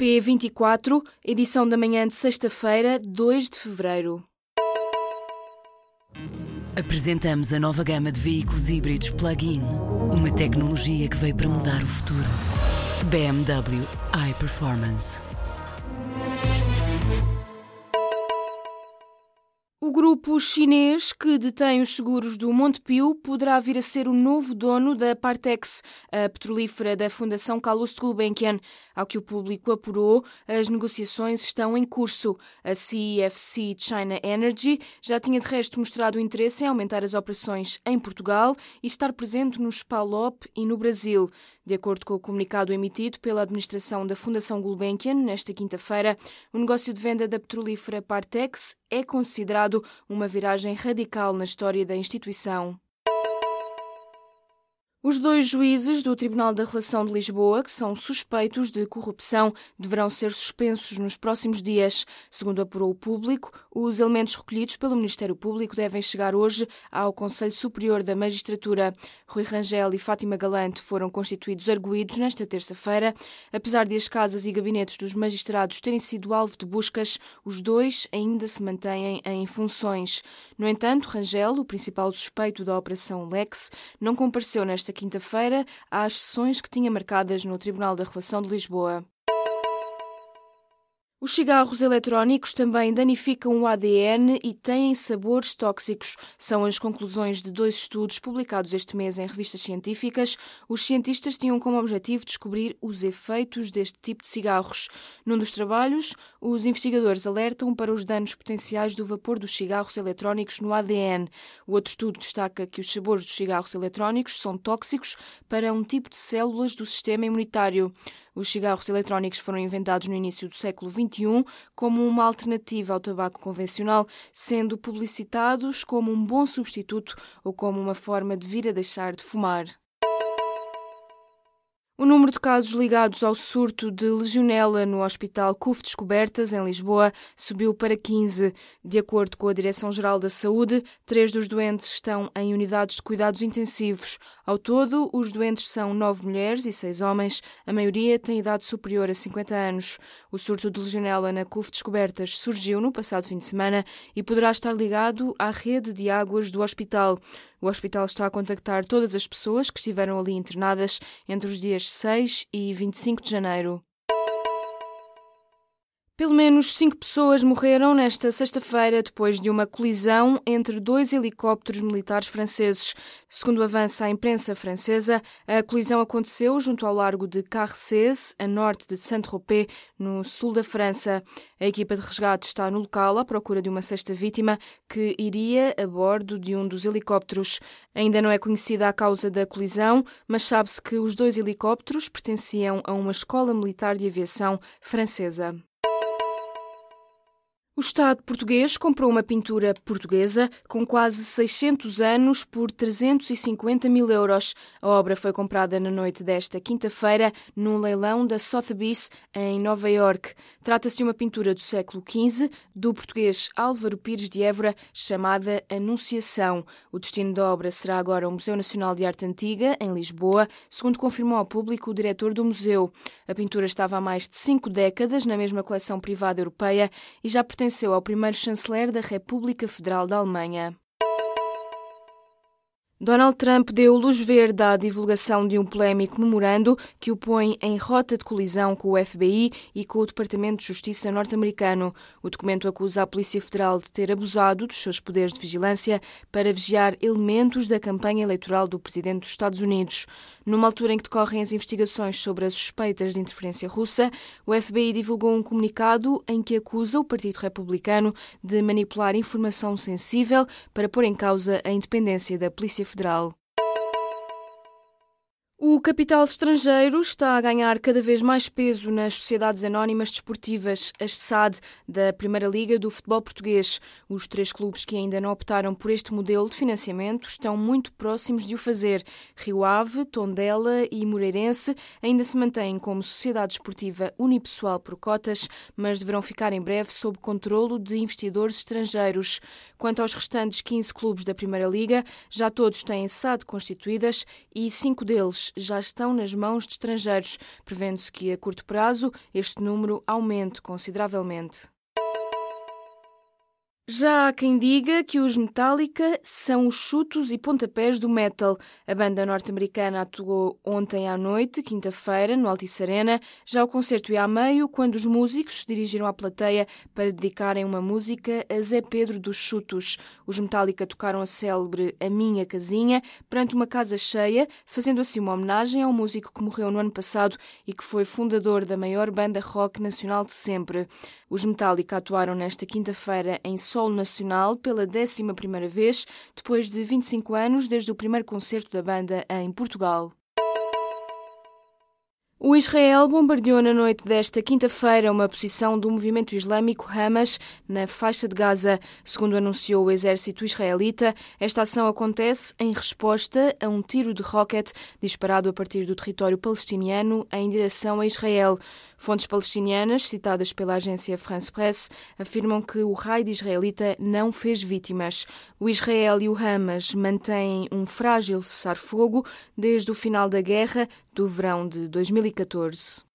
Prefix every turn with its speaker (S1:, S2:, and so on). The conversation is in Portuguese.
S1: P24, edição da manhã de sexta-feira, 2 de fevereiro.
S2: Apresentamos a nova gama de veículos híbridos plug-in. Uma tecnologia que veio para mudar o futuro. BMW iPerformance.
S1: Grupo chinês que detém os seguros do Montepio poderá vir a ser o novo dono da Partex, a petrolífera da Fundação Calouste Gulbenkian. Ao que o público apurou, as negociações estão em curso. A CFC China Energy já tinha de resto mostrado interesse em aumentar as operações em Portugal e estar presente no SPALOP e no Brasil. De acordo com o comunicado emitido pela administração da Fundação Gulbenkian nesta quinta-feira, o negócio de venda da petrolífera Partex é considerado uma viragem radical na história da instituição. Os dois juízes do Tribunal da Relação de Lisboa, que são suspeitos de corrupção, deverão ser suspensos nos próximos dias. Segundo apurou o público, os elementos recolhidos pelo Ministério Público devem chegar hoje ao Conselho Superior da Magistratura. Rui Rangel e Fátima Galante foram constituídos arguídos nesta terça-feira. Apesar de as casas e gabinetes dos magistrados terem sido alvo de buscas, os dois ainda se mantêm em funções. No entanto, Rangel, o principal suspeito da Operação Lex, não compareceu nesta esta quinta-feira às sessões que tinha marcadas no Tribunal da Relação de Lisboa. Os cigarros eletrónicos também danificam o ADN e têm sabores tóxicos. São as conclusões de dois estudos publicados este mês em revistas científicas. Os cientistas tinham como objetivo descobrir os efeitos deste tipo de cigarros. Num dos trabalhos, os investigadores alertam para os danos potenciais do vapor dos cigarros eletrónicos no ADN. O outro estudo destaca que os sabores dos cigarros eletrónicos são tóxicos para um tipo de células do sistema imunitário. Os cigarros eletrónicos foram inventados no início do século XXI como uma alternativa ao tabaco convencional, sendo publicitados como um bom substituto ou como uma forma de vir a deixar de fumar. O número de casos ligados ao surto de legionela no Hospital CUF Descobertas, em Lisboa, subiu para 15. De acordo com a Direção-Geral da Saúde, três dos doentes estão em unidades de cuidados intensivos. Ao todo, os doentes são nove mulheres e seis homens. A maioria tem idade superior a 50 anos. O surto de legionela na CUF Descobertas surgiu no passado fim de semana e poderá estar ligado à rede de águas do hospital. O hospital está a contactar todas as pessoas que estiveram ali internadas entre os dias 6 e 25 de janeiro. Pelo menos cinco pessoas morreram nesta sexta-feira depois de uma colisão entre dois helicópteros militares franceses. Segundo avança a imprensa francesa, a colisão aconteceu junto ao largo de Carcès, a norte de Saint-Tropez, no sul da França. A equipa de resgate está no local à procura de uma sexta vítima que iria a bordo de um dos helicópteros. Ainda não é conhecida a causa da colisão, mas sabe-se que os dois helicópteros pertenciam a uma escola militar de aviação francesa. O Estado português comprou uma pintura portuguesa com quase 600 anos por 350 mil euros. A obra foi comprada na noite desta quinta-feira num leilão da Sotheby's em Nova York. Trata-se de uma pintura do século XV do português Álvaro Pires de Évora chamada Anunciação. O destino da obra será agora o Museu Nacional de Arte Antiga, em Lisboa, segundo confirmou ao público o diretor do museu. A pintura estava há mais de cinco décadas na mesma coleção privada europeia e já pertenceu ao primeiro chanceler da República Federal da Alemanha. Donald Trump deu luz verde à divulgação de um polémico memorando que o põe em rota de colisão com o FBI e com o Departamento de Justiça norte-americano. O documento acusa a Polícia Federal de ter abusado dos seus poderes de vigilância para vigiar elementos da campanha eleitoral do presidente dos Estados Unidos. Numa altura em que decorrem as investigações sobre as suspeitas de interferência russa, o FBI divulgou um comunicado em que acusa o Partido Republicano de manipular informação sensível para pôr em causa a independência da Polícia Federal. O capital estrangeiro está a ganhar cada vez mais peso nas sociedades anónimas desportivas, as SAD, da Primeira Liga do Futebol Português. Os três clubes que ainda não optaram por este modelo de financiamento estão muito próximos de o fazer. Rio Ave, Tondela e Moreirense ainda se mantêm como sociedade desportiva unipessoal por cotas, mas deverão ficar em breve sob controlo de investidores estrangeiros. Quanto aos restantes 15 clubes da Primeira Liga, já todos têm SAD constituídas e cinco deles já estão nas mãos de estrangeiros, prevendo-se que a curto prazo este número aumente consideravelmente. Já há quem diga que os Metallica são os chutos e pontapés do metal. A banda norte-americana atuou ontem à noite, quinta-feira, no Altice Arena. Já o concerto ia a meio quando os músicos se dirigiram à plateia para dedicarem uma música a Zé Pedro dos Chutos. Os Metallica tocaram a célebre A Minha Casinha perante uma casa cheia, fazendo assim uma homenagem ao músico que morreu no ano passado e que foi fundador da maior banda rock nacional de sempre. Os Metallica atuaram nesta quinta-feira em solo nacional pela 11 vez, depois de 25 anos desde o primeiro concerto da banda em Portugal. O Israel bombardeou na noite desta quinta-feira uma posição do movimento islâmico Hamas na faixa de Gaza. Segundo anunciou o exército israelita, esta ação acontece em resposta a um tiro de rocket disparado a partir do território palestiniano em direção a Israel. Fontes palestinianas, citadas pela agência France Press, afirmam que o raid israelita não fez vítimas. O Israel e o Hamas mantêm um frágil cessar-fogo desde o final da guerra do verão de 2014.